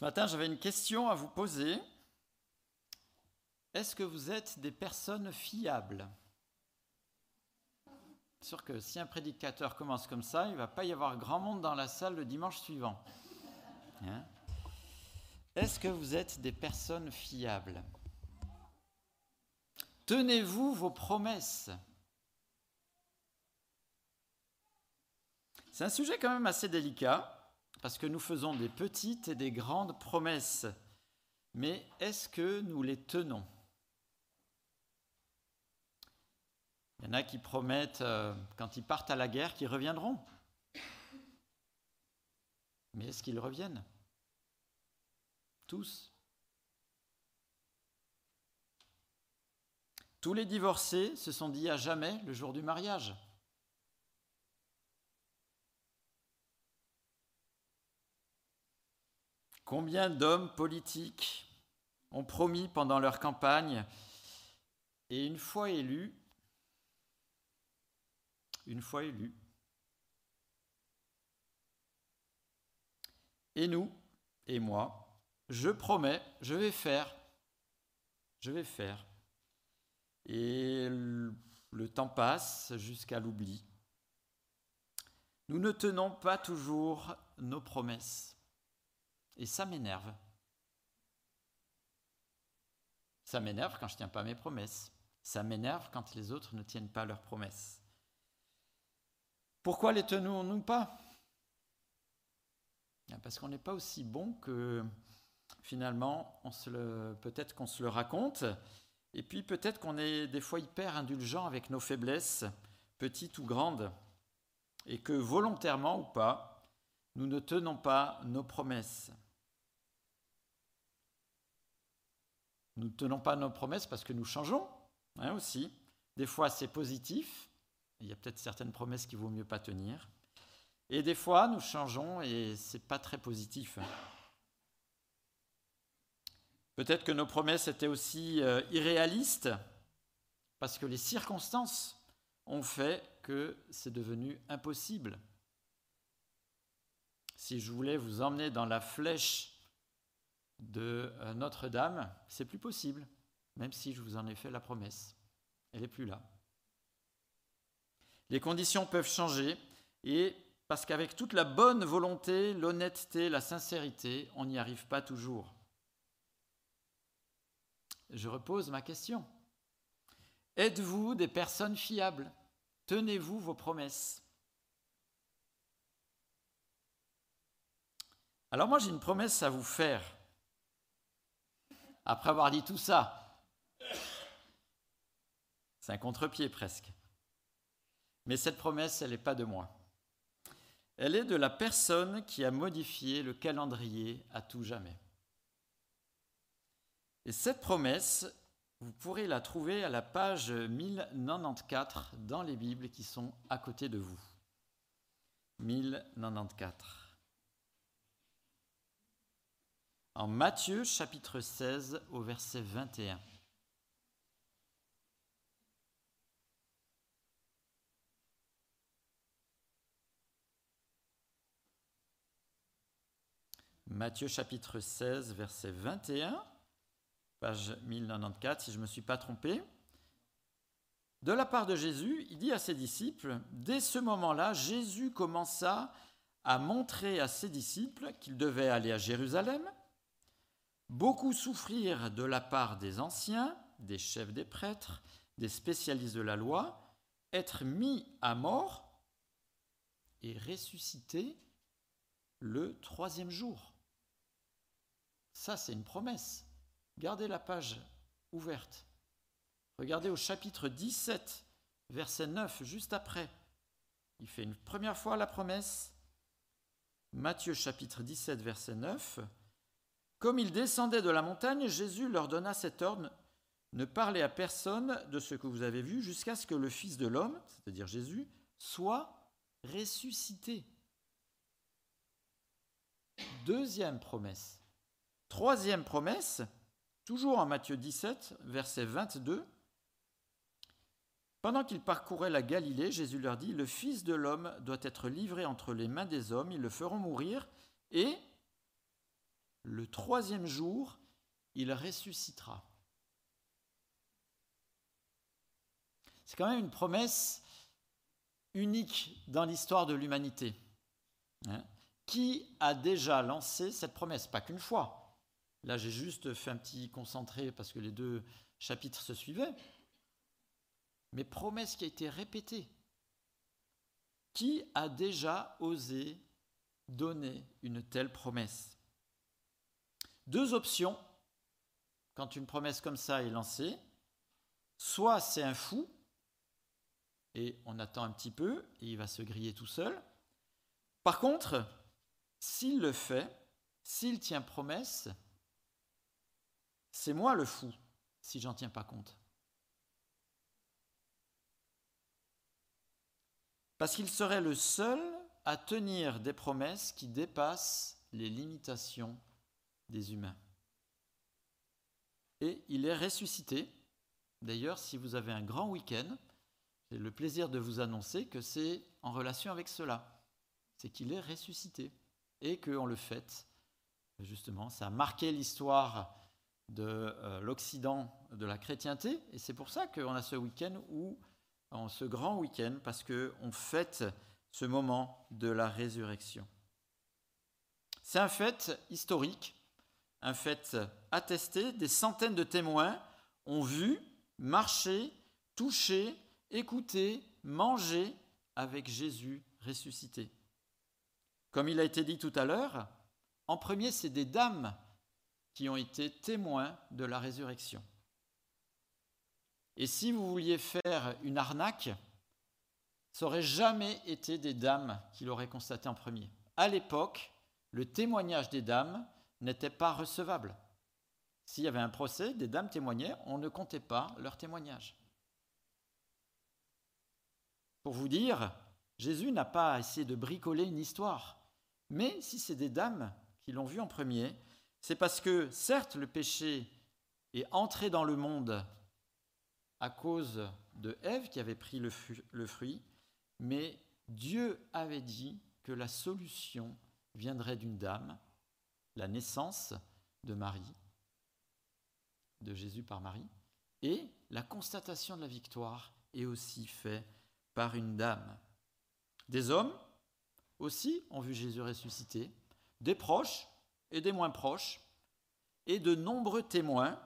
Ce matin, j'avais une question à vous poser. Est-ce que vous êtes des personnes fiables? Sûr que si un prédicateur commence comme ça, il ne va pas y avoir grand monde dans la salle le dimanche suivant. Hein? Est-ce que vous êtes des personnes fiables? Tenez-vous vos promesses. C'est un sujet quand même assez délicat, parce que nous faisons des petites et des grandes promesses. Mais est-ce que nous les tenons? Il y en a qui promettent, euh, quand ils partent à la guerre, qu'ils reviendront. Mais est-ce qu'ils reviennent? Tous. Tous les divorcés se sont dit à jamais le jour du mariage. Combien d'hommes politiques ont promis pendant leur campagne et une fois élus, une fois élus, et nous, et moi, je promets, je vais faire, je vais faire. Et le temps passe jusqu'à l'oubli. Nous ne tenons pas toujours nos promesses. Et ça m'énerve. Ça m'énerve quand je ne tiens pas mes promesses. Ça m'énerve quand les autres ne tiennent pas leurs promesses. Pourquoi les tenons-nous pas? Ah, Parce qu'on n'est pas aussi bon que finalement, peut-être qu'on se le raconte, et puis peut-être qu'on est des fois hyper indulgent avec nos faiblesses, petites ou grandes, et que volontairement ou pas, nous ne tenons pas nos promesses. Nous ne tenons pas nos promesses parce que nous changeons hein, aussi. Des fois, c'est positif. Il y a peut-être certaines promesses qu'il vaut mieux pas tenir. Et des fois, nous changeons et c'est pas très positif. Peut-être que nos promesses étaient aussi euh, irréalistes parce que les circonstances ont fait que c'est devenu impossible. Si je voulais vous emmener dans la flèche de euh, Notre-Dame, c'est plus possible, même si je vous en ai fait la promesse. Elle n'est plus là. Les conditions peuvent changer et parce qu'avec toute la bonne volonté, l'honnêteté, la sincérité, on n'y arrive pas toujours. Je repose ma question. Êtes-vous des personnes fiables? Tenez-vous vos promesses? Alors moi j'ai une promesse à vous faire après avoir dit tout ça. C'est un contre-pied presque. Mais cette promesse, elle n'est pas de moi. Elle est de la personne qui a modifié le calendrier à tout jamais. Et cette promesse, vous pourrez la trouver à la page 1094 dans les Bibles qui sont à côté de vous. 1094. En Matthieu chapitre 16 au verset 21. Matthieu chapitre 16, verset 21, page 1094, si je ne me suis pas trompé. De la part de Jésus, il dit à ses disciples, dès ce moment-là, Jésus commença à montrer à ses disciples qu'il devait aller à Jérusalem beaucoup souffrir de la part des anciens, des chefs des prêtres, des spécialistes de la loi, être mis à mort et ressusciter le troisième jour. Ça, c'est une promesse. Gardez la page ouverte. Regardez au chapitre 17, verset 9, juste après. Il fait une première fois la promesse. Matthieu chapitre 17, verset 9. Comme ils descendaient de la montagne, Jésus leur donna cet ordre Ne parlez à personne de ce que vous avez vu jusqu'à ce que le Fils de l'homme, c'est-à-dire Jésus, soit ressuscité. Deuxième promesse. Troisième promesse, toujours en Matthieu 17, verset 22. Pendant qu'ils parcouraient la Galilée, Jésus leur dit, Le Fils de l'homme doit être livré entre les mains des hommes, ils le feront mourir, et le troisième jour, il ressuscitera. C'est quand même une promesse unique dans l'histoire de l'humanité. Hein. Qui a déjà lancé cette promesse? Pas qu'une fois. Là, j'ai juste fait un petit concentré parce que les deux chapitres se suivaient. Mais promesse qui a été répétée. Qui a déjà osé donner une telle promesse? Deux options quand une promesse comme ça est lancée. Soit c'est un fou, et on attend un petit peu, et il va se griller tout seul. Par contre, s'il le fait, s'il tient promesse, c'est moi le fou si j'en tiens pas compte. Parce qu'il serait le seul à tenir des promesses qui dépassent les limitations des humains. Et il est ressuscité. D'ailleurs, si vous avez un grand week-end, j'ai le plaisir de vous annoncer que c'est en relation avec cela. C'est qu'il est ressuscité et qu'on le fête. Justement, ça a marqué l'histoire de euh, l'Occident de la chrétienté et c'est pour ça qu'on a ce week-end en ce grand week-end, parce qu'on fête ce moment de la résurrection. C'est un fait historique, un fait attesté. Des centaines de témoins ont vu, marché, touché, écouter, manger avec Jésus ressuscité. Comme il a été dit tout à l'heure, en premier, c'est des dames qui ont été témoins de la résurrection. Et si vous vouliez faire une arnaque, ça n'aurait jamais été des dames qui l'auraient constaté en premier. À l'époque, le témoignage des dames n'était pas recevable. S'il y avait un procès, des dames témoignaient, on ne comptait pas leur témoignage. Pour vous dire, Jésus n'a pas essayé de bricoler une histoire. Mais si c'est des dames qui l'ont vu en premier, c'est parce que certes le péché est entré dans le monde à cause de Ève qui avait pris le, fruit, mais Dieu avait dit que la solution viendrait d'une dame, la naissance de Marie, de Jésus par Marie, et la constatation de la victoire est aussi faite par une dame. Des hommes aussi ont vu Jésus ressuscité, des proches et des moins proches, et de nombreux témoins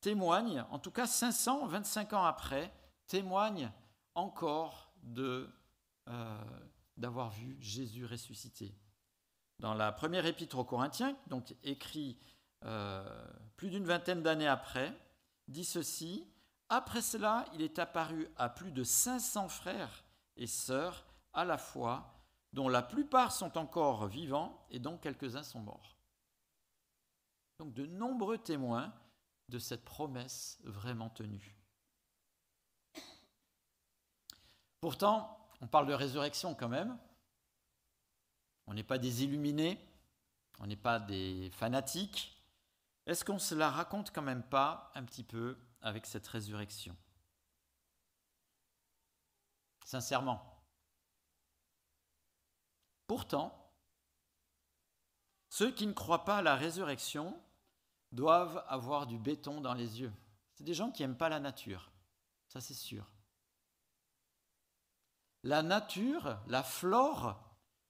témoignent, en tout cas 525 ans après, témoignent encore euh, d'avoir vu Jésus ressuscité. Dans la première épître aux Corinthiens, donc écrit euh, plus d'une vingtaine d'années après, dit ceci après cela, il est apparu à plus de 500 frères et sœurs à la fois, dont la plupart sont encore vivants et dont quelques-uns sont morts. Donc de nombreux témoins de cette promesse vraiment tenue. Pourtant, on parle de résurrection quand même. On n'est pas des illuminés, on n'est pas des fanatiques. Est-ce qu'on se la raconte quand même pas un petit peu avec cette résurrection? Sincèrement. Pourtant, ceux qui ne croient pas à la résurrection doivent avoir du béton dans les yeux. C'est des gens qui n'aiment pas la nature, ça c'est sûr. La nature, la flore,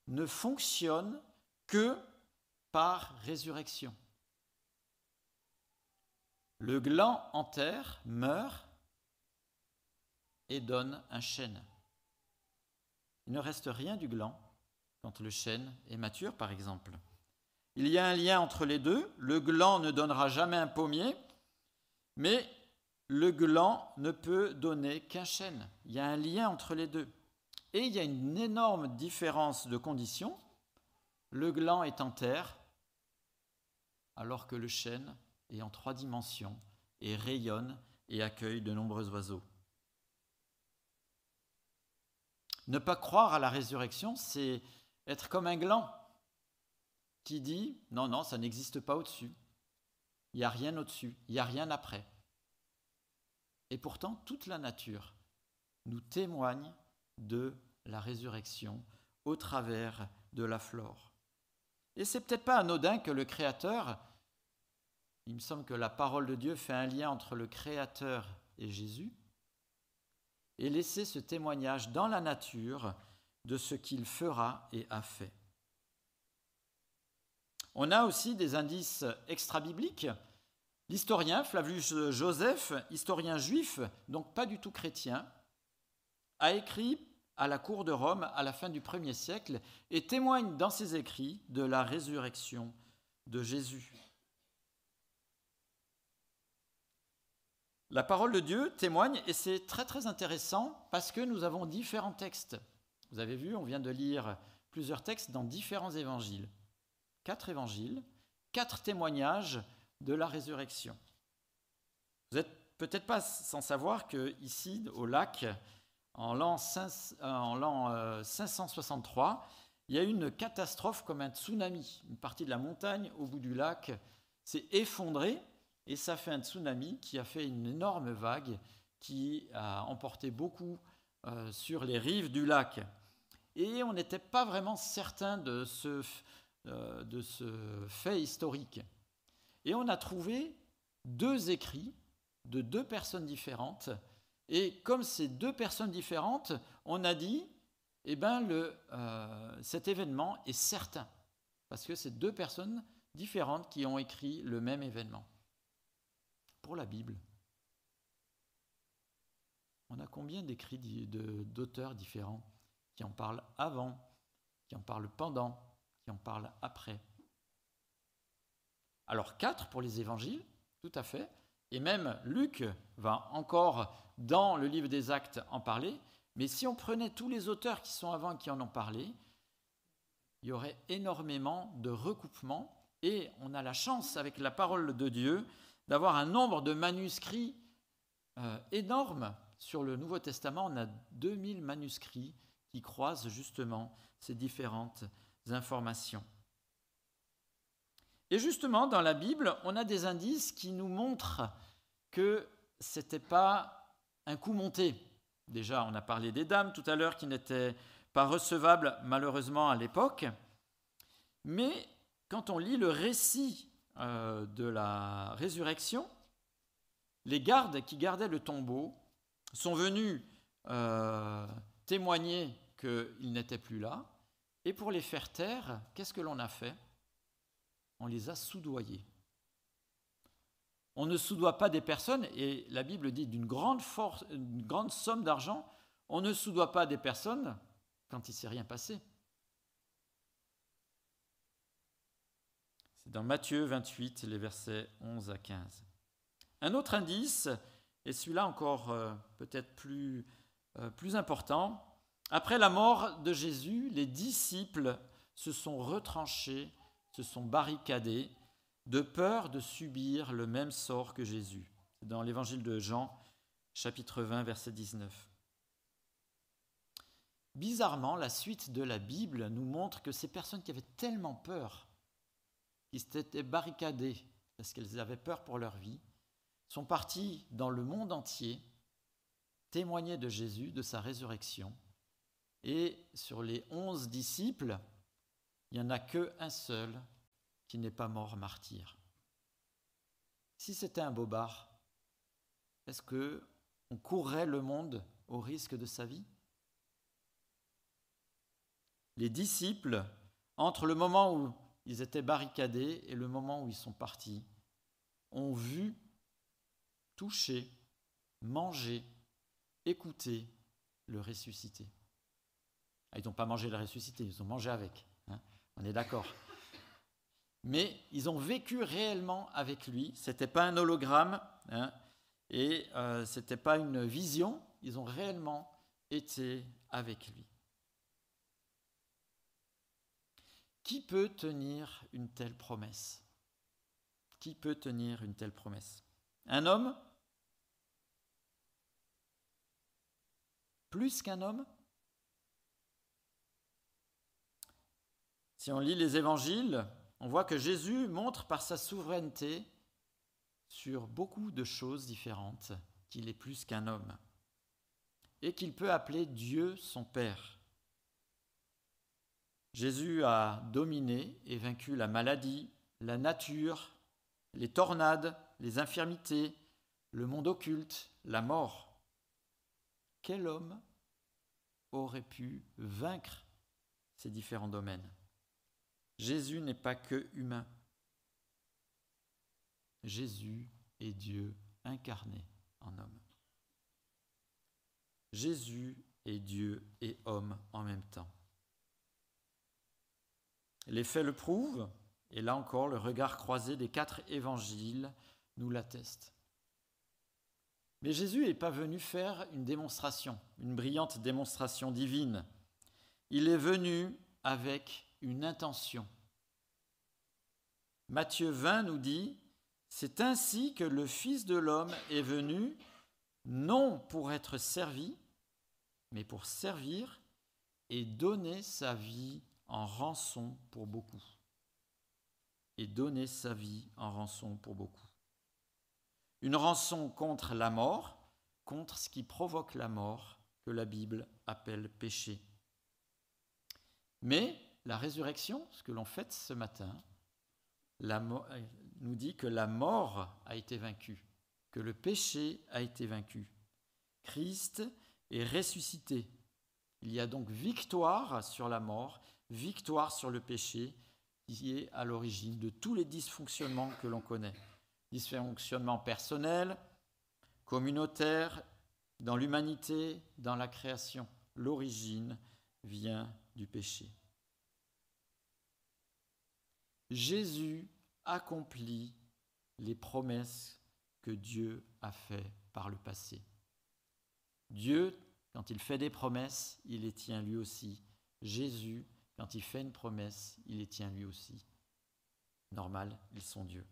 ne fonctionne que par résurrection. Le gland en terre meurt et donne un chêne. Il ne reste rien du gland quand le chêne est mature, par exemple. Il y a un lien entre les deux. Le gland ne donnera jamais un pommier, mais le gland ne peut donner qu'un chêne. Il y a un lien entre les deux. Et il y a une énorme différence de conditions. Le gland est en terre, alors que le chêne et en trois dimensions et rayonne et accueille de nombreux oiseaux. Ne pas croire à la résurrection, c'est être comme un gland qui dit non, non, ça n'existe pas au-dessus. Il n'y a rien au-dessus, il n'y a rien après. Et pourtant, toute la nature nous témoigne de la résurrection au travers de la flore. Et c'est peut-être pas anodin que le Créateur il me semble que la parole de Dieu fait un lien entre le Créateur et Jésus, et laisser ce témoignage dans la nature de ce qu'il fera et a fait. On a aussi des indices extra-bibliques. L'historien Flavius Joseph, historien juif, donc pas du tout chrétien, a écrit à la cour de Rome à la fin du 1er siècle et témoigne dans ses écrits de la résurrection de Jésus. La parole de Dieu témoigne et c'est très très intéressant parce que nous avons différents textes. Vous avez vu, on vient de lire plusieurs textes dans différents évangiles. Quatre évangiles, quatre témoignages de la résurrection. Vous n'êtes peut-être pas sans savoir que ici, au lac, en l'an 563, euh, il y a eu une catastrophe comme un tsunami. Une partie de la montagne au bout du lac s'est effondrée et ça fait un tsunami qui a fait une énorme vague qui a emporté beaucoup euh, sur les rives du lac. Et on n'était pas vraiment certain de ce, euh, de ce fait historique. Et on a trouvé deux écrits de deux personnes différentes. Et comme ces deux personnes différentes, on a dit, eh ben le, euh, cet événement est certain. Parce que c'est deux personnes différentes qui ont écrit le même événement. Pour la Bible, on a combien d'écrits d'auteurs différents qui en parlent avant, qui en parlent pendant, qui en parlent après? Alors quatre pour les évangiles, tout à fait, et même Luc va encore dans le livre des actes en parler, mais si on prenait tous les auteurs qui sont avant et qui en ont parlé, il y aurait énormément de recoupements et on a la chance avec la parole de Dieu d'avoir un nombre de manuscrits euh, énorme. Sur le Nouveau Testament, on a 2000 manuscrits qui croisent justement ces différentes informations. Et justement, dans la Bible, on a des indices qui nous montrent que ce n'était pas un coup monté. Déjà, on a parlé des dames tout à l'heure qui n'étaient pas recevables malheureusement à l'époque. Mais quand on lit le récit euh, de la résurrection, les gardes qui gardaient le tombeau sont venus euh, témoigner qu'ils n'étaient plus là. Et pour les faire taire, qu'est-ce que l'on a fait? On les a soudoyés. On ne soudoie pas des personnes, et la Bible dit d'une grande, force, une grande somme d'argent, on ne soudoie pas des personnes quand il ne s'est rien passé. C'est dans Matthieu 28, les versets 11 à 15. Un autre indice, et celui-là encore euh, peut-être euh, plus important, après la mort de Jésus, les disciples se sont retranchés, se sont barricadés, de peur de subir le même sort que Jésus. Dans l'évangile de Jean, chapitre 20, verset 19. Bizarrement, la suite de la Bible nous montre que ces personnes qui avaient tellement peur qui s'étaient barricadés parce qu'elles avaient peur pour leur vie, sont partis dans le monde entier témoigner de Jésus, de sa résurrection. Et sur les onze disciples, il n'y en a qu'un seul qui n'est pas mort martyr. Si c'était un bobard, est-ce que on courrait le monde au risque de sa vie? Les disciples, entre le moment où ils étaient barricadés et le moment où ils sont partis, ont vu, touché, mangé, écouté le ressuscité. Ah, ils n'ont pas mangé le ressuscité, ils ont mangé avec. On est d'accord. Mais ils ont vécu réellement avec lui. Ce n'était pas un hologramme hein, et euh, ce n'était pas une vision. Ils ont réellement été avec lui. Qui peut tenir une telle promesse? Qui peut tenir une telle promesse? Un homme? Plus qu'un homme? Si on lit les évangiles, on voit que Jésus montre par sa souveraineté sur beaucoup de choses différentes qu'il est plus qu'un homme et qu'il peut appeler Dieu son Père. Jésus a dominé et vaincu la maladie, la nature, les tornades, les infirmités, le monde occulte, la mort. Quel homme aurait pu vaincre ces différents domaines? Jésus n'est pas que humain. Jésus est Dieu incarné en homme. Jésus est Dieu et homme en même temps. Les faits le prouvent, et là encore, le regard croisé des quatre évangiles nous l'atteste. Mais Jésus n'est pas venu faire une démonstration, une brillante démonstration divine. Il est venu avec une intention. Matthieu 20 nous dit, C'est ainsi que le Fils de l'homme est venu, non pour être servi, mais pour servir et donner sa vie en rançon pour beaucoup. Et donner sa vie en rançon pour beaucoup. Une rançon contre la mort, contre ce qui provoque la mort, que la Bible appelle péché. Mais la résurrection, ce que l'on fête ce matin, nous dit que la mort a été vaincue, que le péché a été vaincu. Christ est ressuscité. Il y a donc victoire sur la mort, victoire sur le péché, qui est à l'origine de tous les dysfonctionnements que l'on connaît. Dysfonctionnements personnels, communautaires, dans l'humanité, dans la création. L'origine vient du péché. Jésus accomplit les promesses que Dieu a faites par le passé. Dieu, quand il fait des promesses, il les tient lui aussi. Jésus, quand il fait une promesse, il les tient lui aussi. Normal, ils sont Dieu.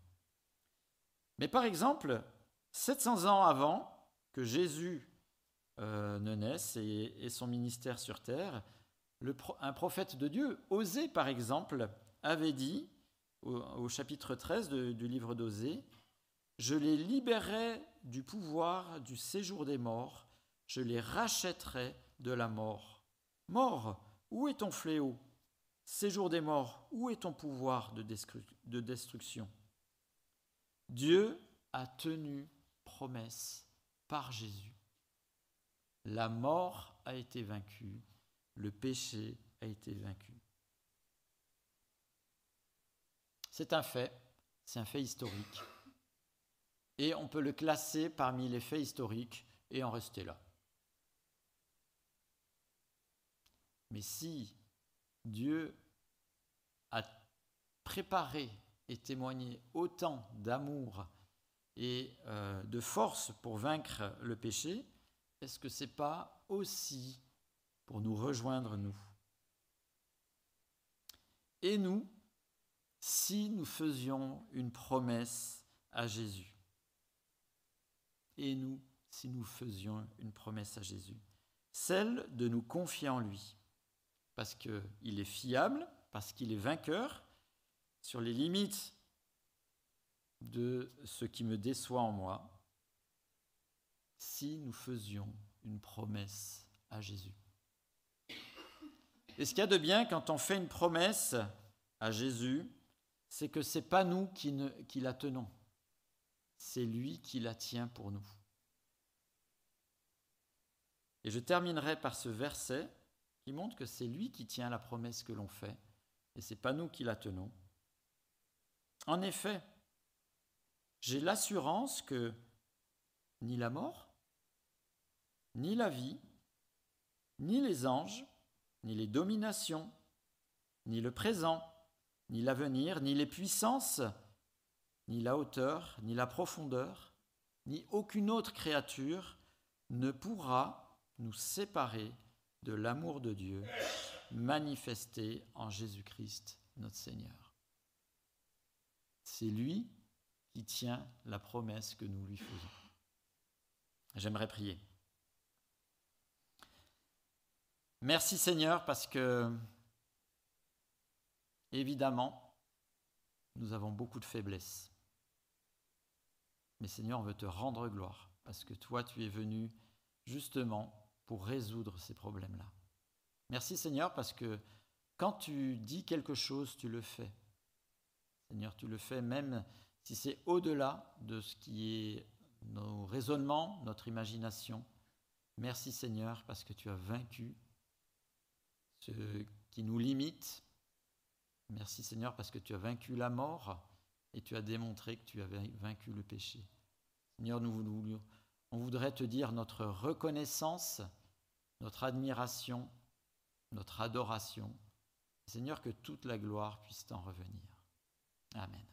Mais par exemple, 700 ans avant que Jésus euh, ne naisse et, son ministère sur terre, un prophète de Dieu, Osée par exemple, avait dit au, chapitre 13 du livre d'Osée, Je les libérerai du pouvoir du séjour des morts, je les rachèterai de la mort. Mort, où est ton fléau? Séjour des morts, où est ton pouvoir de, de destruction? Dieu a tenu promesse par Jésus. La mort a été vaincue, le péché a été vaincu. C'est un fait, c'est un fait historique. Et on peut le classer parmi les faits historiques et en rester là. Mais si Dieu a préparé et témoigné autant d'amour et euh, de force pour vaincre le péché, est-ce que ce n'est pas aussi pour nous rejoindre, nous? Et nous, si nous faisions une promesse à Jésus. Et nous, si nous faisions une promesse à Jésus. Celle de nous confier en lui. Parce qu'il est fiable, parce qu'il est vainqueur sur les limites de ce qui me déçoit en moi. Si nous faisions une promesse à Jésus. Et ce qu'il y a de bien quand on fait une promesse à Jésus, c'est que ce n'est pas nous qui, la tenons, c'est lui qui la tient pour nous. Et je terminerai par ce verset qui montre que c'est lui qui tient la promesse que l'on fait, et ce n'est pas nous qui la tenons. En effet, j'ai l'assurance que ni la mort, ni la vie, ni les anges, ni les dominations, ni le présent, ni l'avenir, ni les puissances, ni la hauteur, ni la profondeur, ni aucune autre créature ne pourra nous séparer de l'amour de Dieu manifesté en Jésus-Christ notre Seigneur. C'est lui qui tient la promesse que nous lui faisons. J'aimerais prier. Merci Seigneur parce que Évidemment, nous avons beaucoup de faiblesses. Mais Seigneur, on veut te rendre gloire, parce que toi, tu es venu justement pour résoudre ces problèmes-là. Merci Seigneur, parce que quand tu dis quelque chose, tu le fais. Seigneur, tu le fais même si c'est au-delà de ce qui est nos raisonnements, notre imagination, merci Seigneur parce que tu as vaincu ce qui nous limite. Merci Seigneur parce que tu as vaincu la mort et tu as démontré que tu avais vaincu le péché. Seigneur, nous, on voudrait te dire notre reconnaissance, notre admiration, notre adoration. Seigneur, que toute la gloire puisse t'en revenir. Amen.